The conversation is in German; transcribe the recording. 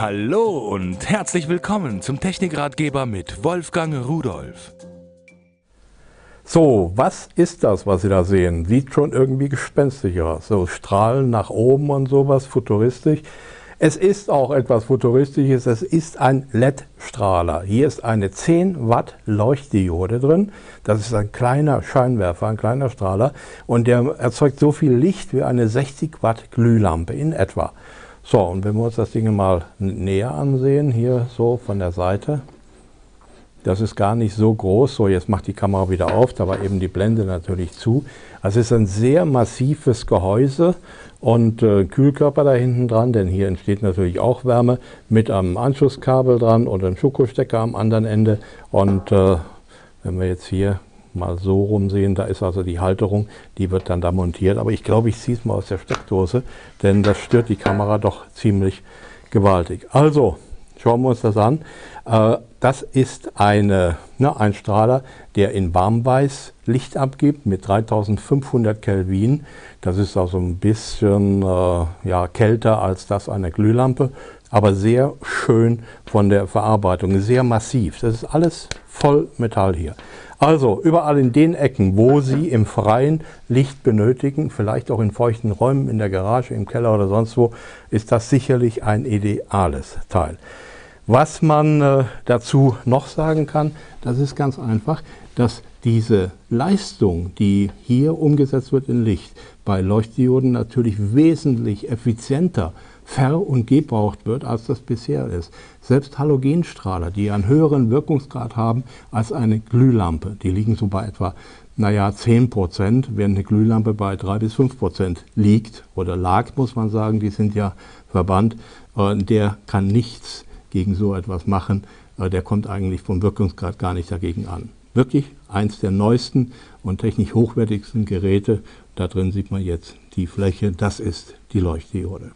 Hallo und herzlich willkommen zum Technikratgeber mit Wolfgang Rudolf. So, was ist das, was Sie da sehen? Sieht schon irgendwie gespenstig aus. So Strahlen nach oben und sowas, futuristisch. Es ist auch etwas Futuristisches, es ist ein LED-Strahler. Hier ist eine 10 Watt Leuchtdiode drin. Das ist ein kleiner Scheinwerfer, ein kleiner Strahler und der erzeugt so viel Licht wie eine 60 Watt Glühlampe in etwa. So, und wenn wir uns das Ding mal näher ansehen, hier so von der Seite, das ist gar nicht so groß. So, jetzt macht die Kamera wieder auf, da war eben die Blende natürlich zu. Also es ist ein sehr massives Gehäuse und äh, Kühlkörper da hinten dran, denn hier entsteht natürlich auch Wärme mit einem Anschlusskabel dran und einem Schokostecker am anderen Ende. Und äh, wenn wir jetzt hier mal so rumsehen. Da ist also die Halterung, die wird dann da montiert. Aber ich glaube, ich ziehe es mal aus der Steckdose, denn das stört die Kamera doch ziemlich gewaltig. Also, schauen wir uns das an. Äh, das ist eine, ne, ein Strahler, der in Warmweiß Licht abgibt mit 3500 Kelvin. Das ist also ein bisschen äh, ja, kälter als das einer Glühlampe, aber sehr schön von der Verarbeitung, sehr massiv. Das ist alles voll Metall hier. Also überall in den Ecken, wo Sie im Freien Licht benötigen, vielleicht auch in feuchten Räumen, in der Garage, im Keller oder sonst wo, ist das sicherlich ein ideales Teil. Was man äh, dazu noch sagen kann, das ist ganz einfach, dass diese Leistung, die hier umgesetzt wird in Licht, bei Leuchtdioden natürlich wesentlich effizienter ver- und gebraucht wird, als das bisher ist. Selbst Halogenstrahler, die einen höheren Wirkungsgrad haben als eine Glühlampe, die liegen so bei etwa naja, 10 Prozent, während eine Glühlampe bei 3 bis 5 Prozent liegt oder lag, muss man sagen, die sind ja verbannt, äh, der kann nichts gegen so etwas machen. Äh, der kommt eigentlich vom Wirkungsgrad gar nicht dagegen an. Wirklich eins der neuesten und technisch hochwertigsten Geräte. Da drin sieht man jetzt die Fläche, das ist die Leuchtdiode.